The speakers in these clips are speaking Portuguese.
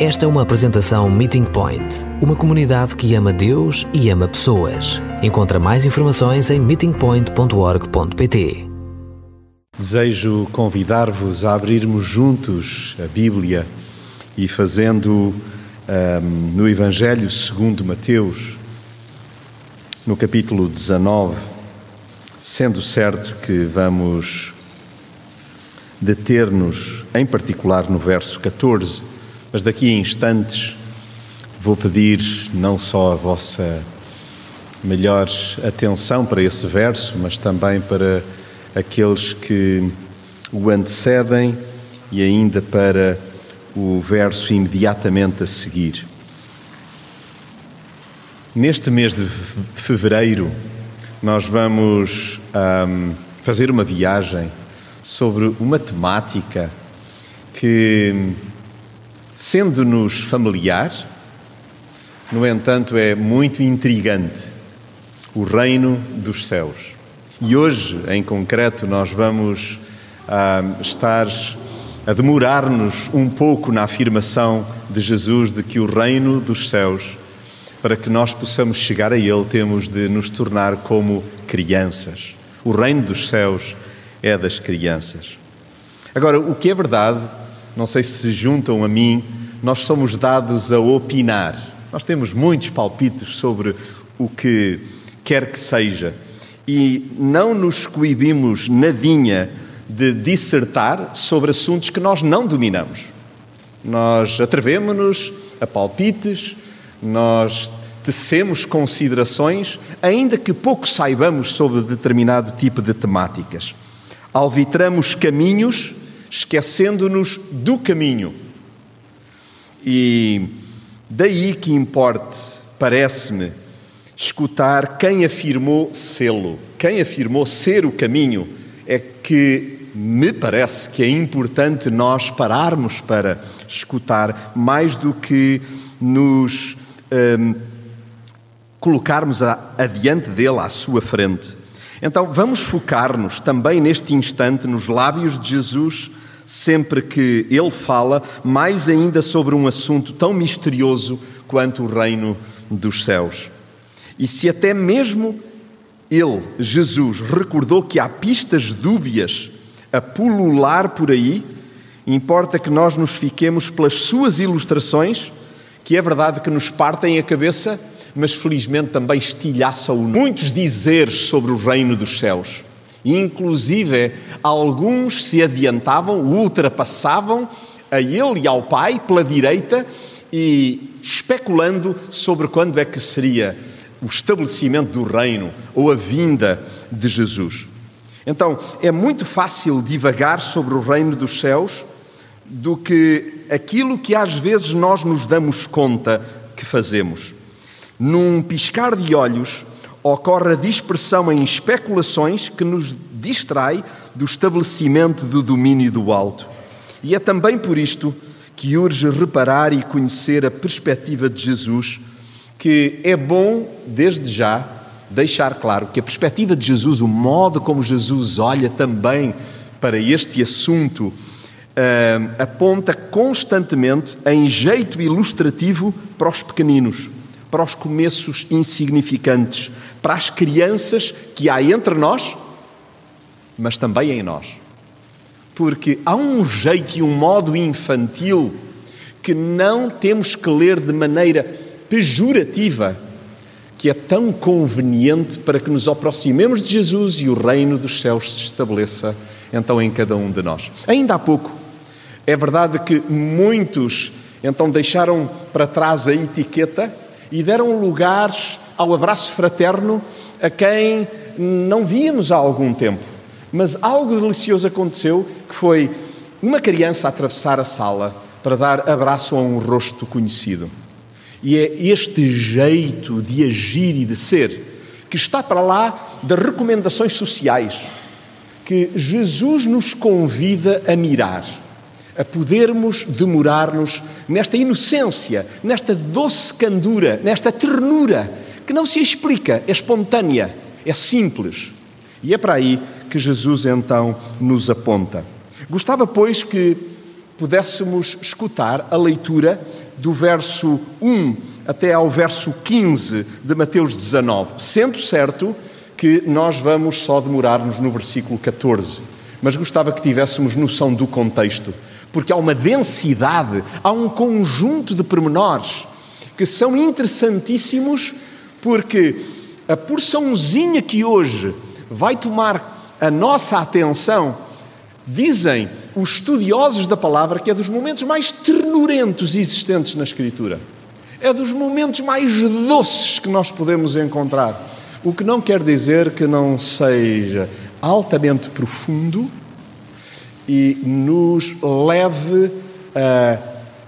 Esta é uma apresentação Meeting Point, uma comunidade que ama Deus e ama pessoas. Encontra mais informações em meetingpoint.org.pt. Desejo convidar-vos a abrirmos juntos a Bíblia e fazendo um, no Evangelho segundo Mateus, no capítulo 19, sendo certo que vamos deter-nos em particular no verso 14 mas daqui a instantes vou pedir não só a vossa melhor atenção para esse verso, mas também para aqueles que o antecedem e ainda para o verso imediatamente a seguir. Neste mês de fevereiro, nós vamos um, fazer uma viagem sobre uma temática que Sendo-nos familiar, no entanto, é muito intrigante o reino dos céus. E hoje, em concreto, nós vamos ah, estar a demorar-nos um pouco na afirmação de Jesus de que o reino dos céus, para que nós possamos chegar a ele, temos de nos tornar como crianças. O reino dos céus é das crianças. Agora, o que é verdade não sei se se juntam a mim, nós somos dados a opinar. Nós temos muitos palpites sobre o que quer que seja e não nos coibimos nadinha de dissertar sobre assuntos que nós não dominamos. Nós atrevemos-nos a palpites, nós tecemos considerações, ainda que pouco saibamos sobre determinado tipo de temáticas. Alvitramos caminhos esquecendo-nos do caminho. E daí que importe, parece-me, escutar quem afirmou sê-lo, quem afirmou ser o caminho, é que me parece que é importante nós pararmos para escutar mais do que nos hum, colocarmos adiante dele, à sua frente. Então vamos focar-nos também neste instante nos lábios de Jesus, sempre que ele fala, mais ainda sobre um assunto tão misterioso quanto o reino dos céus. E se até mesmo ele, Jesus, recordou que há pistas dúbias a pulular por aí, importa que nós nos fiquemos pelas suas ilustrações, que é verdade que nos partem a cabeça mas felizmente também estilhaçam muitos dizeres sobre o reino dos céus. Inclusive, alguns se adiantavam, ultrapassavam a ele e ao Pai pela direita e especulando sobre quando é que seria o estabelecimento do reino ou a vinda de Jesus. Então, é muito fácil divagar sobre o reino dos céus do que aquilo que às vezes nós nos damos conta que fazemos. Num piscar de olhos, ocorre a dispersão em especulações que nos distrai do estabelecimento do domínio do alto. E é também por isto que urge reparar e conhecer a perspectiva de Jesus, que é bom, desde já, deixar claro que a perspectiva de Jesus, o modo como Jesus olha também para este assunto, uh, aponta constantemente em jeito ilustrativo para os pequeninos para os começos insignificantes, para as crianças que há entre nós, mas também em nós. Porque há um jeito e um modo infantil que não temos que ler de maneira pejorativa, que é tão conveniente para que nos aproximemos de Jesus e o reino dos céus se estabeleça então em cada um de nós. Ainda há pouco, é verdade que muitos então deixaram para trás a etiqueta e deram lugar ao abraço fraterno a quem não víamos há algum tempo. Mas algo delicioso aconteceu, que foi uma criança atravessar a sala para dar abraço a um rosto conhecido. E é este jeito de agir e de ser que está para lá das recomendações sociais que Jesus nos convida a mirar a podermos demorar-nos nesta inocência, nesta doce candura, nesta ternura, que não se explica, é espontânea, é simples. E é para aí que Jesus então nos aponta. Gostava, pois, que pudéssemos escutar a leitura do verso 1 até ao verso 15 de Mateus 19, sendo certo que nós vamos só demorar-nos no versículo 14, mas gostava que tivéssemos noção do contexto, porque há uma densidade, há um conjunto de pormenores que são interessantíssimos, porque a porçãozinha que hoje vai tomar a nossa atenção, dizem os estudiosos da palavra que é dos momentos mais ternurentos existentes na Escritura. É dos momentos mais doces que nós podemos encontrar. O que não quer dizer que não seja altamente profundo e nos leve a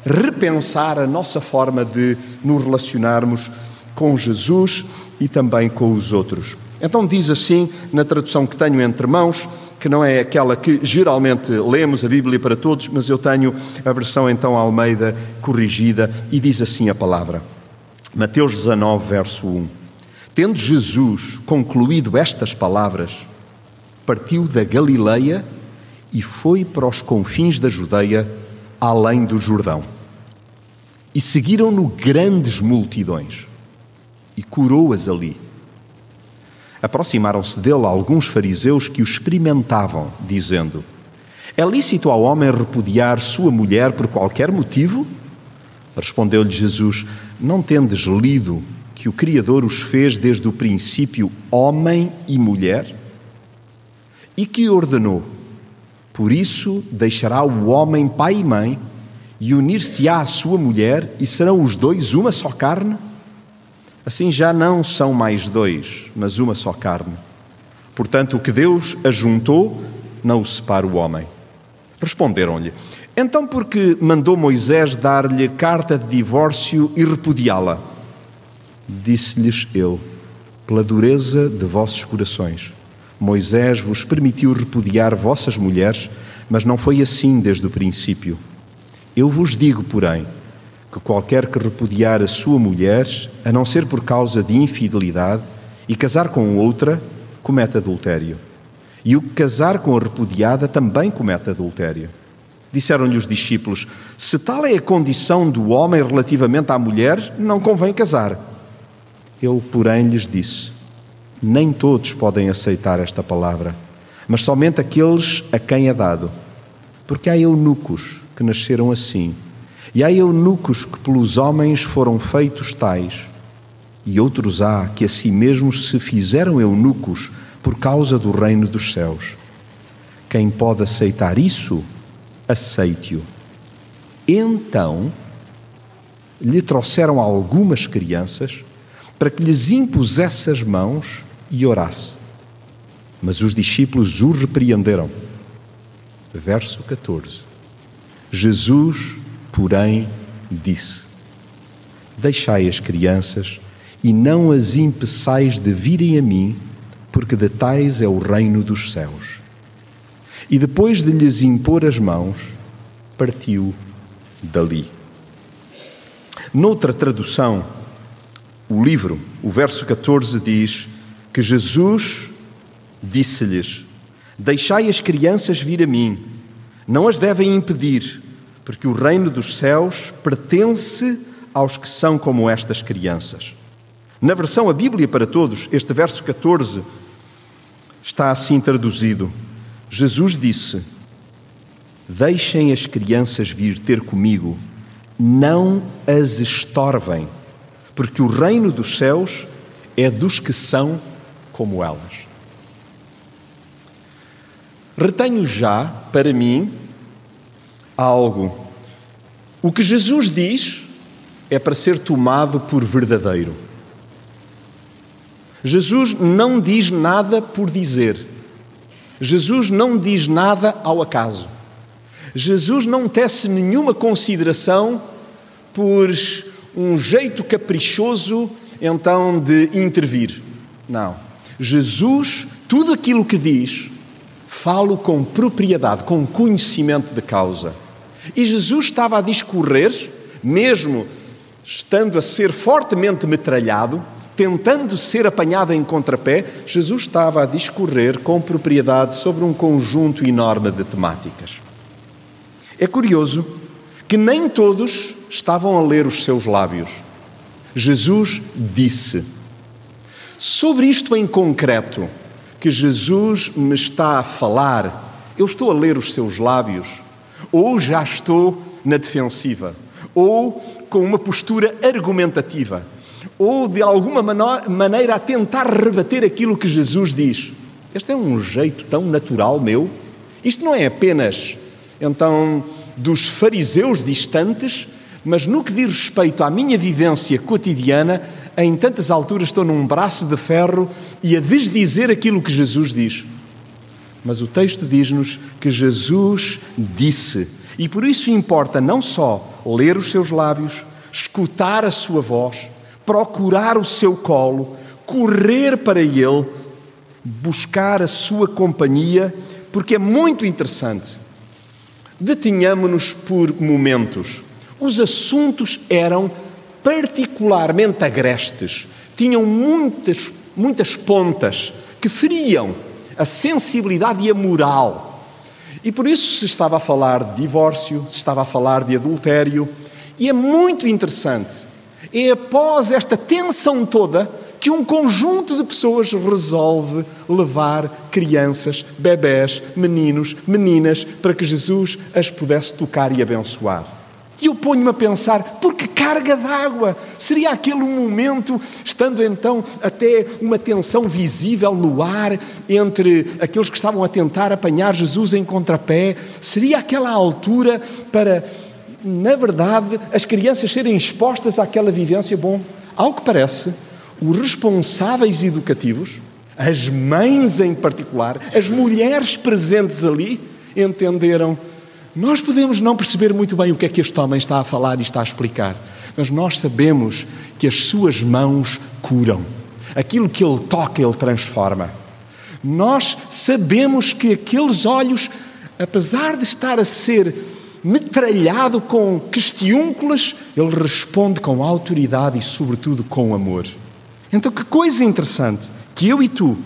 repensar a nossa forma de nos relacionarmos com Jesus e também com os outros. Então diz assim, na tradução que tenho entre mãos, que não é aquela que geralmente lemos a Bíblia para todos, mas eu tenho a versão então Almeida corrigida e diz assim a palavra. Mateus 19, verso 1. Tendo Jesus concluído estas palavras, partiu da Galileia e foi para os confins da Judeia, além do Jordão. E seguiram-no grandes multidões e curou-as ali. Aproximaram-se dele alguns fariseus que o experimentavam, dizendo: É lícito ao homem repudiar sua mulher por qualquer motivo? Respondeu-lhe Jesus: Não tendes lido que o Criador os fez desde o princípio homem e mulher? E que ordenou: Por isso deixará o homem pai e mãe e unir-se-á à sua mulher, e serão os dois uma só carne? Assim já não são mais dois, mas uma só carne. Portanto, o que Deus ajuntou, não o separa o homem. Responderam-lhe: Então, por que mandou Moisés dar-lhe carta de divórcio e repudiá-la? Disse-lhes ele: Pela dureza de vossos corações. Moisés vos permitiu repudiar vossas mulheres, mas não foi assim desde o princípio. Eu vos digo, porém, que qualquer que repudiar a sua mulher, a não ser por causa de infidelidade, e casar com outra, comete adultério. E o que casar com a repudiada também comete adultério. Disseram-lhe os discípulos: Se tal é a condição do homem relativamente à mulher, não convém casar. Ele, porém, lhes disse: Nem todos podem aceitar esta palavra, mas somente aqueles a quem é dado. Porque há eunucos que nasceram assim e há eunucos que pelos homens foram feitos tais, e outros há que a si mesmos se fizeram eunucos por causa do reino dos céus. Quem pode aceitar isso, aceite-o. Então lhe trouxeram algumas crianças para que lhes impusesse as mãos e orasse. Mas os discípulos o repreenderam. Verso 14. Jesus porém, disse: Deixai as crianças e não as impeçais de virem a mim, porque de tais é o reino dos céus. E depois de lhes impor as mãos, partiu dali. Noutra tradução, o livro, o verso 14 diz que Jesus disse-lhes: Deixai as crianças vir a mim, não as devem impedir, porque o reino dos céus pertence aos que são como estas crianças. Na versão A Bíblia para Todos, este verso 14 está assim traduzido: Jesus disse: Deixem as crianças vir ter comigo, não as estorvem, porque o reino dos céus é dos que são como elas. Retenho já para mim algo. O que Jesus diz é para ser tomado por verdadeiro. Jesus não diz nada por dizer. Jesus não diz nada ao acaso. Jesus não tece nenhuma consideração por um jeito caprichoso então de intervir. Não. Jesus, tudo aquilo que diz, falo com propriedade, com conhecimento de causa. E Jesus estava a discorrer, mesmo estando a ser fortemente metralhado, tentando ser apanhado em contrapé, Jesus estava a discorrer com propriedade sobre um conjunto enorme de temáticas. É curioso que nem todos estavam a ler os seus lábios. Jesus disse: Sobre isto em concreto, que Jesus me está a falar, eu estou a ler os seus lábios, ou já estou na defensiva, ou com uma postura argumentativa, ou de alguma maneira a tentar rebater aquilo que Jesus diz. Este é um jeito tão natural meu. Isto não é apenas, então, dos fariseus distantes, mas no que diz respeito à minha vivência cotidiana, em tantas alturas estou num braço de ferro e a desdizer aquilo que Jesus diz. Mas o texto diz-nos que Jesus disse, e por isso importa não só ler os seus lábios, escutar a sua voz, procurar o seu colo, correr para ele, buscar a sua companhia, porque é muito interessante. Detenhamos-nos por momentos. Os assuntos eram particularmente agrestes, tinham muitas, muitas pontas que feriam a sensibilidade e a moral. E por isso se estava a falar de divórcio, se estava a falar de adultério, e é muito interessante. É após esta tensão toda que um conjunto de pessoas resolve levar crianças, bebés, meninos, meninas, para que Jesus as pudesse tocar e abençoar. E eu ponho-me a pensar, por que carga d'água? Seria aquele momento, estando então até uma tensão visível no ar entre aqueles que estavam a tentar apanhar Jesus em contrapé? Seria aquela altura para, na verdade, as crianças serem expostas àquela vivência? Bom, ao que parece, os responsáveis educativos, as mães em particular, as mulheres presentes ali, entenderam nós podemos não perceber muito bem o que é que este homem está a falar e está a explicar, mas nós sabemos que as suas mãos curam. Aquilo que ele toca, ele transforma. Nós sabemos que aqueles olhos, apesar de estar a ser metralhado com questiúnculas, ele responde com autoridade e, sobretudo, com amor. Então, que coisa interessante que eu e tu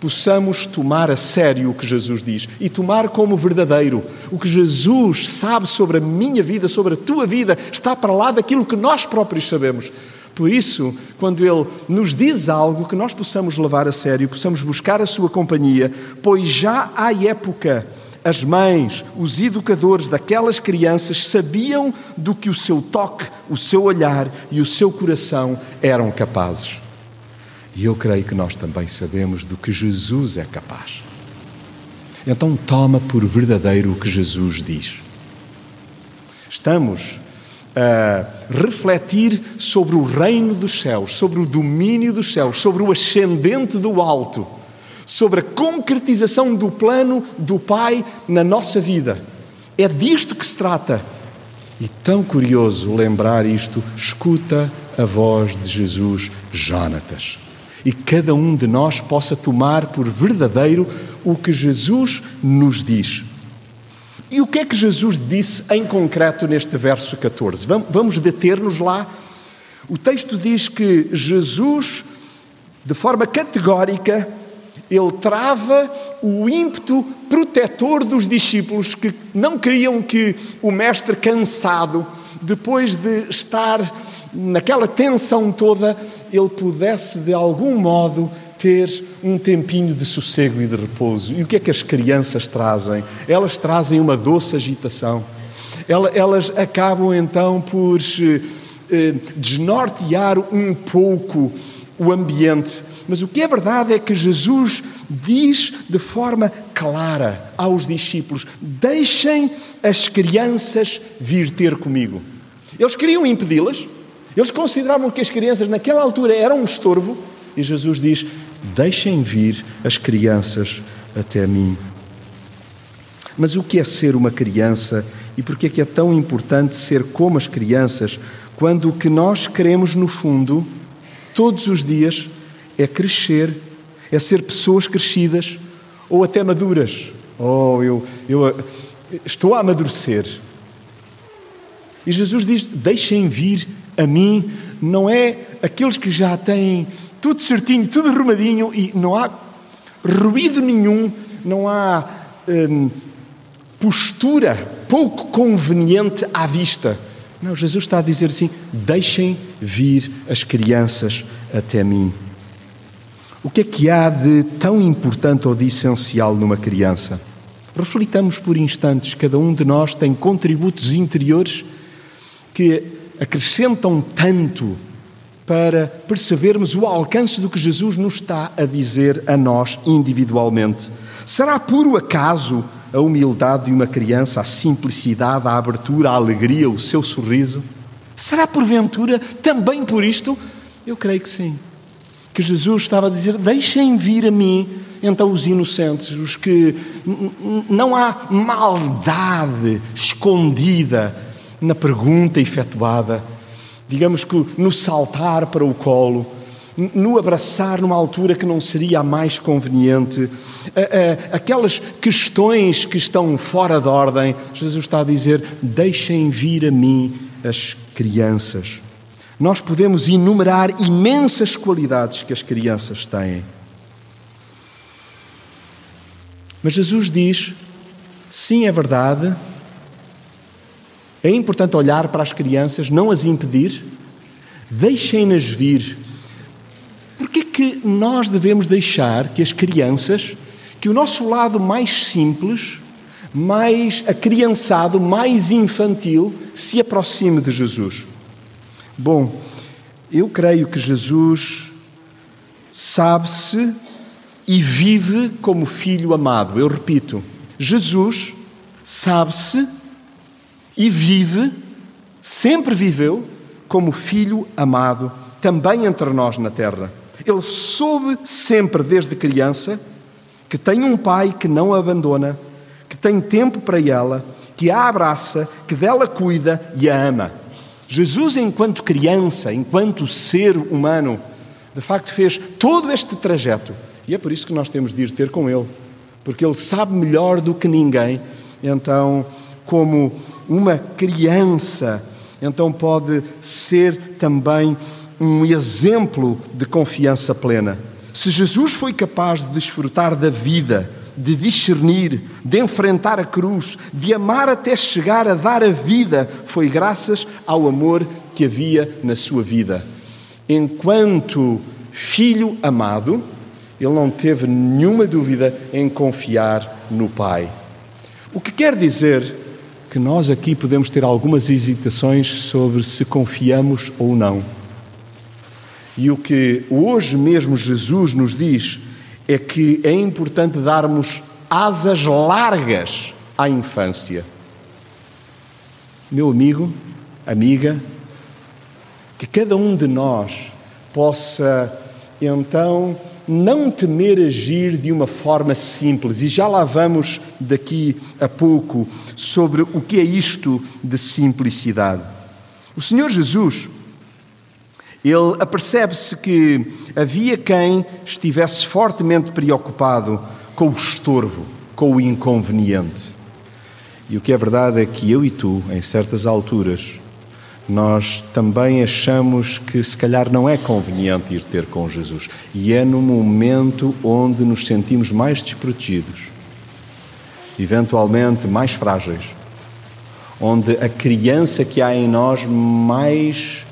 possamos tomar a sério o que Jesus diz e tomar como verdadeiro. O que Jesus sabe sobre a minha vida, sobre a tua vida, está para lá daquilo que nós próprios sabemos. Por isso, quando Ele nos diz algo, que nós possamos levar a sério, possamos buscar a Sua companhia, pois já há época as mães, os educadores daquelas crianças sabiam do que o seu toque, o seu olhar e o seu coração eram capazes. E eu creio que nós também sabemos do que Jesus é capaz. Então toma por verdadeiro o que Jesus diz. Estamos a refletir sobre o reino dos céus, sobre o domínio dos céus, sobre o ascendente do alto, sobre a concretização do plano do Pai na nossa vida. É disto que se trata. E tão curioso lembrar isto, escuta a voz de Jesus, Jonatas e cada um de nós possa tomar por verdadeiro o que Jesus nos diz. E o que é que Jesus disse em concreto neste verso 14? Vamos deter-nos lá. O texto diz que Jesus, de forma categórica, ele trava o ímpeto protetor dos discípulos que não queriam que o mestre cansado, depois de estar naquela tensão toda, ele pudesse de algum modo ter um tempinho de sossego e de repouso. E o que é que as crianças trazem? Elas trazem uma doce agitação. Elas acabam então por eh, desnortear um pouco o ambiente. Mas o que é verdade é que Jesus diz de forma clara aos discípulos: deixem as crianças vir ter comigo. Eles queriam impedi-las, eles consideravam que as crianças naquela altura eram um estorvo e Jesus diz: Deixem vir as crianças até mim. Mas o que é ser uma criança e por que é que é tão importante ser como as crianças quando o que nós queremos no fundo, todos os dias, é crescer, é ser pessoas crescidas ou até maduras? Oh, eu, eu estou a amadurecer. E Jesus diz: Deixem vir a mim não é aqueles que já têm tudo certinho, tudo arrumadinho e não há ruído nenhum, não há hum, postura pouco conveniente à vista. Não, Jesus está a dizer assim: deixem vir as crianças até mim. O que é que há de tão importante ou de essencial numa criança? Reflitamos por instantes, cada um de nós tem contributos interiores que acrescentam tanto para percebermos o alcance do que Jesus nos está a dizer a nós individualmente. Será puro acaso a humildade de uma criança, a simplicidade, a abertura, a alegria, o seu sorriso? Será porventura também por isto? Eu creio que sim. Que Jesus estava a dizer: Deixem vir a mim, então, os inocentes, os que não há maldade escondida na pergunta efetuada, digamos que no saltar para o colo, no abraçar numa altura que não seria a mais conveniente, aquelas questões que estão fora de ordem, Jesus está a dizer: deixem vir a mim as crianças. Nós podemos enumerar imensas qualidades que as crianças têm. Mas Jesus diz: sim, é verdade, é importante olhar para as crianças, não as impedir, deixem-nas vir Porquê que nós devemos deixar que as crianças, que o nosso lado mais simples, mais acriançado, mais infantil, se aproxime de Jesus? Bom, eu creio que Jesus sabe-se e vive como filho amado. Eu repito, Jesus sabe-se e vive, sempre viveu, como filho amado, também entre nós na terra. Ele soube sempre, desde criança, que tem um pai que não a abandona, que tem tempo para ela, que a abraça, que dela cuida e a ama. Jesus, enquanto criança, enquanto ser humano, de facto fez todo este trajeto. E é por isso que nós temos de ir ter com Ele, porque Ele sabe melhor do que ninguém. Então, como uma criança, então pode ser também um exemplo de confiança plena. Se Jesus foi capaz de desfrutar da vida, de discernir, de enfrentar a cruz, de amar até chegar a dar a vida, foi graças ao amor que havia na sua vida. Enquanto filho amado, ele não teve nenhuma dúvida em confiar no Pai. O que quer dizer que nós aqui podemos ter algumas hesitações sobre se confiamos ou não. E o que hoje mesmo Jesus nos diz é que é importante darmos asas largas à infância. Meu amigo, amiga, que cada um de nós possa então não temer agir de uma forma simples, e já lá vamos daqui a pouco sobre o que é isto de simplicidade. O Senhor Jesus ele apercebe-se que havia quem estivesse fortemente preocupado com o estorvo, com o inconveniente. E o que é verdade é que eu e tu, em certas alturas, nós também achamos que se calhar não é conveniente ir ter com Jesus. E é no momento onde nos sentimos mais desprotegidos, eventualmente mais frágeis, onde a criança que há em nós mais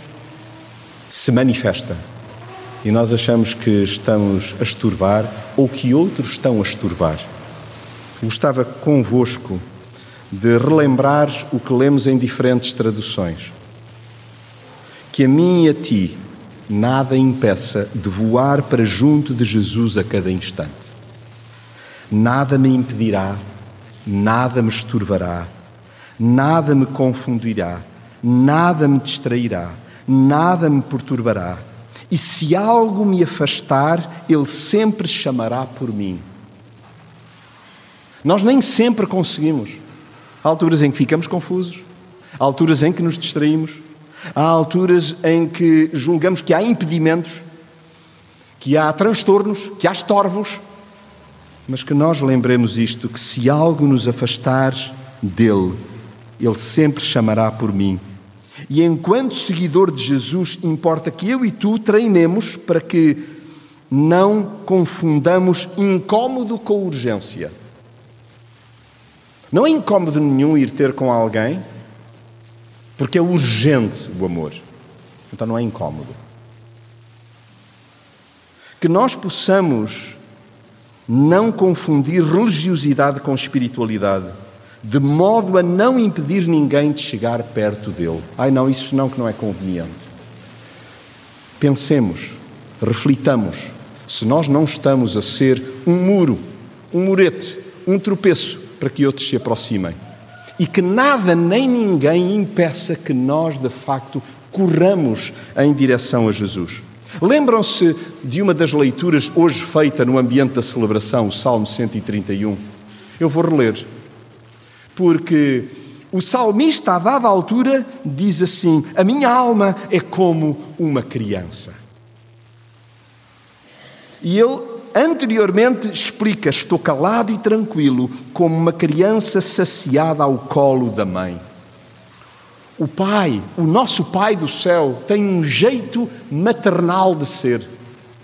se manifesta e nós achamos que estamos a estorvar ou que outros estão a estorvar. Gostava convosco de relembrar o que lemos em diferentes traduções. Que a mim e a ti nada impeça de voar para junto de Jesus a cada instante. Nada me impedirá, nada me estorvará, nada me confundirá, nada me distrairá nada me perturbará. E se algo me afastar, Ele sempre chamará por mim. Nós nem sempre conseguimos. Há alturas em que ficamos confusos, há alturas em que nos distraímos, há alturas em que julgamos que há impedimentos, que há transtornos, que há estorvos, mas que nós lembremos isto: que se algo nos afastar dele, Ele sempre chamará por mim. E enquanto seguidor de Jesus, importa que eu e tu treinemos para que não confundamos incômodo com urgência. Não é incómodo nenhum ir ter com alguém, porque é urgente o amor. Então não é incómodo. Que nós possamos não confundir religiosidade com espiritualidade, de modo a não impedir ninguém de chegar perto dele. Ai não, isso não que não é conveniente. Pensemos, reflitamos, se nós não estamos a ser um muro, um murete, um tropeço para que outros se aproximem. E que nada nem ninguém impeça que nós, de facto, corramos em direção a Jesus. Lembram-se de uma das leituras hoje feita no ambiente da celebração, o Salmo 131? Eu vou reler. Porque o salmista, a dada altura, diz assim: A minha alma é como uma criança. E ele anteriormente explica: Estou calado e tranquilo, como uma criança saciada ao colo da mãe. O Pai, o nosso Pai do céu, tem um jeito maternal de ser.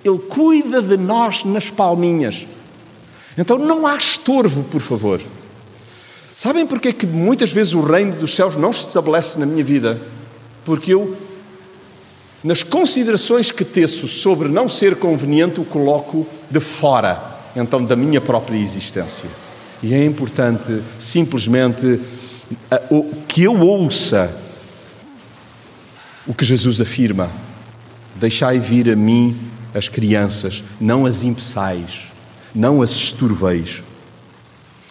Ele cuida de nós nas palminhas. Então não há estorvo, por favor. Sabem porque é que muitas vezes o reino dos céus não se estabelece na minha vida? Porque eu, nas considerações que teço sobre não ser conveniente, o coloco de fora, então, da minha própria existência. E é importante simplesmente que eu ouça o que Jesus afirma: Deixai vir a mim as crianças, não as impeçais, não as esturveis.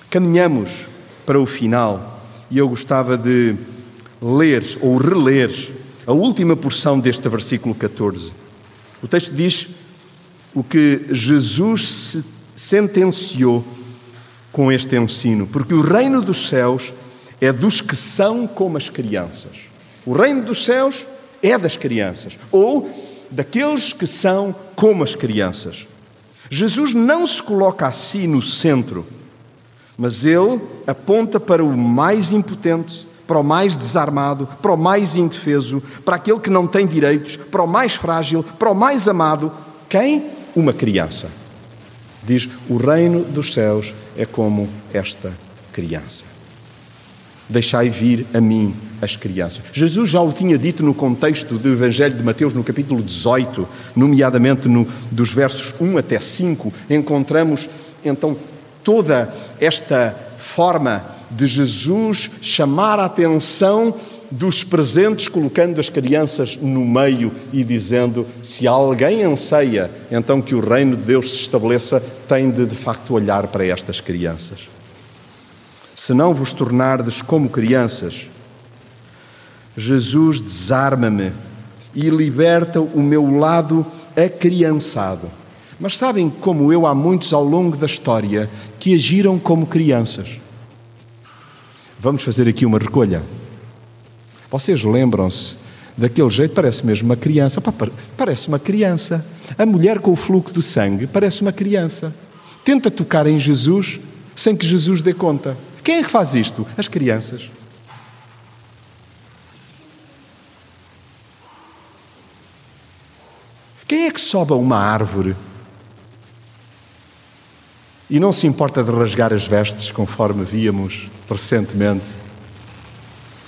Caminhamos para o final e eu gostava de ler ou reler a última porção deste versículo 14. O texto diz o que Jesus sentenciou com este ensino, porque o reino dos céus é dos que são como as crianças. O reino dos céus é das crianças, ou daqueles que são como as crianças. Jesus não se coloca assim no centro, mas ele aponta para o mais impotente, para o mais desarmado, para o mais indefeso, para aquele que não tem direitos, para o mais frágil, para o mais amado. Quem? Uma criança. Diz: o reino dos céus é como esta criança. Deixai vir a mim as crianças. Jesus já o tinha dito no contexto do Evangelho de Mateus, no capítulo 18, nomeadamente no, dos versos 1 até 5, encontramos então toda esta forma de Jesus chamar a atenção dos presentes, colocando as crianças no meio e dizendo: se alguém anseia então que o reino de Deus se estabeleça, tem de de facto olhar para estas crianças se não vos tornardes como crianças. Jesus desarma-me e liberta o meu lado acriançado. Mas sabem como eu, há muitos ao longo da história que agiram como crianças. Vamos fazer aqui uma recolha. Vocês lembram-se daquele jeito? Parece mesmo uma criança. parece uma criança. A mulher com o fluxo do sangue parece uma criança. Tenta tocar em Jesus sem que Jesus dê conta. Quem é que faz isto? As crianças. Quem é que sobe a uma árvore e não se importa de rasgar as vestes, conforme víamos recentemente,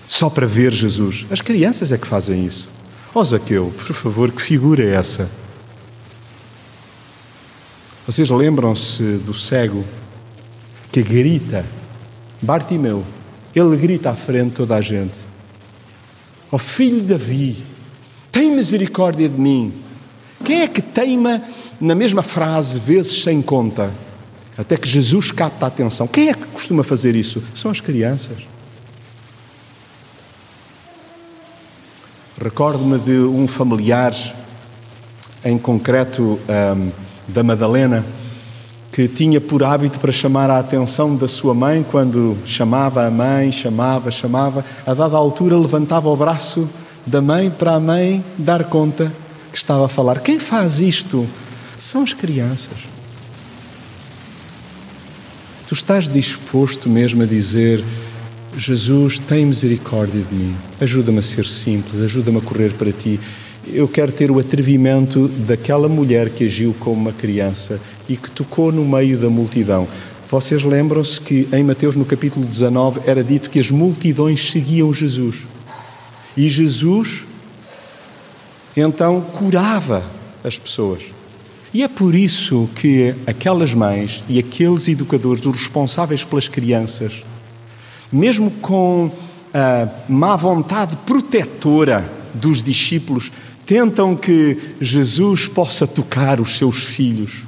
só para ver Jesus? As crianças é que fazem isso. Ó oh, Zaqueu, por favor, que figura é essa? Vocês lembram-se do cego que grita Bartimeu, ele grita à frente de toda a gente: Ó oh, filho de Davi, tem misericórdia de mim. Quem é que teima na mesma frase, vezes sem conta? Até que Jesus capta a atenção. Quem é que costuma fazer isso? São as crianças. Recordo-me de um familiar, em concreto um, da Madalena, que tinha por hábito para chamar a atenção da sua mãe quando chamava a mãe, chamava, chamava, a dada altura levantava o braço da mãe para a mãe dar conta que estava a falar. Quem faz isto são as crianças. Tu estás disposto mesmo a dizer: Jesus, tem misericórdia de mim, ajuda-me a ser simples, ajuda-me a correr para ti eu quero ter o atrevimento daquela mulher que agiu como uma criança e que tocou no meio da multidão. Vocês lembram-se que em Mateus, no capítulo 19, era dito que as multidões seguiam Jesus. E Jesus, então, curava as pessoas. E é por isso que aquelas mães e aqueles educadores, os responsáveis pelas crianças, mesmo com a má vontade protetora dos discípulos, tentam que Jesus possa tocar os seus filhos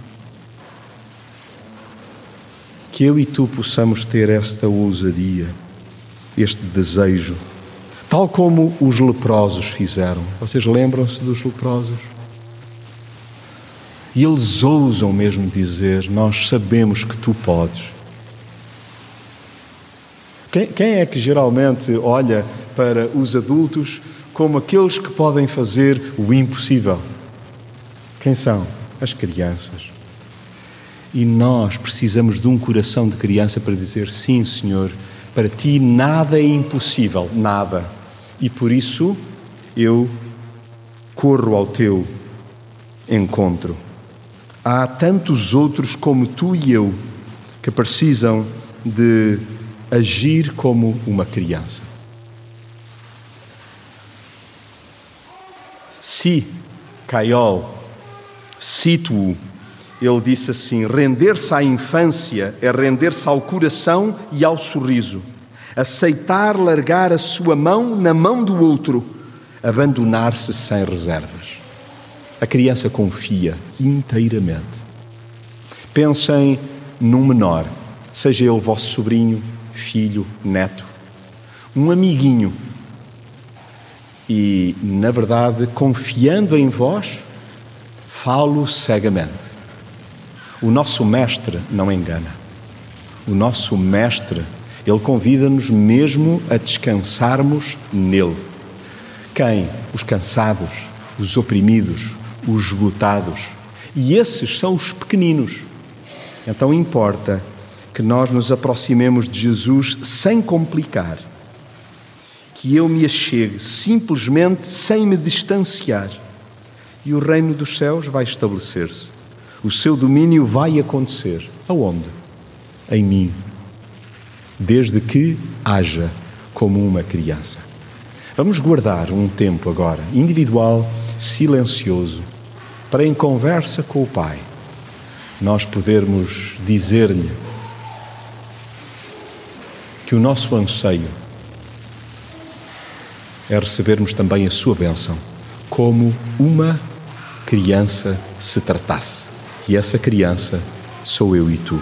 que eu e tu possamos ter esta ousadia, este desejo, tal como os leprosos fizeram. Vocês lembram-se dos leprosos? E eles ousam mesmo dizer: Nós sabemos que tu podes. Quem, quem é que geralmente olha para os adultos como aqueles que podem fazer o impossível? Quem são? As crianças. E nós precisamos de um coração de criança para dizer: sim, Senhor, para ti nada é impossível, nada. E por isso eu corro ao teu encontro. Há tantos outros como tu e eu que precisam de agir como uma criança. Si, Caiol, situ ele disse assim: render-se à infância é render-se ao coração e ao sorriso, aceitar largar a sua mão na mão do outro, abandonar-se sem reservas. A criança confia inteiramente. Pensem num menor, seja ele vosso sobrinho, filho, neto, um amiguinho. E, na verdade, confiando em vós, falo cegamente. O nosso Mestre não engana. O nosso Mestre, ele convida-nos mesmo a descansarmos nele. Quem? Os cansados, os oprimidos, os esgotados. E esses são os pequeninos. Então importa que nós nos aproximemos de Jesus sem complicar. Que eu me achegue simplesmente sem me distanciar. E o reino dos céus vai estabelecer-se o seu domínio vai acontecer. Aonde? Em mim. Desde que haja como uma criança. Vamos guardar um tempo agora, individual, silencioso, para em conversa com o Pai, nós podermos dizer-lhe que o nosso anseio é recebermos também a sua bênção, como uma criança se tratasse. E essa criança sou eu e tu.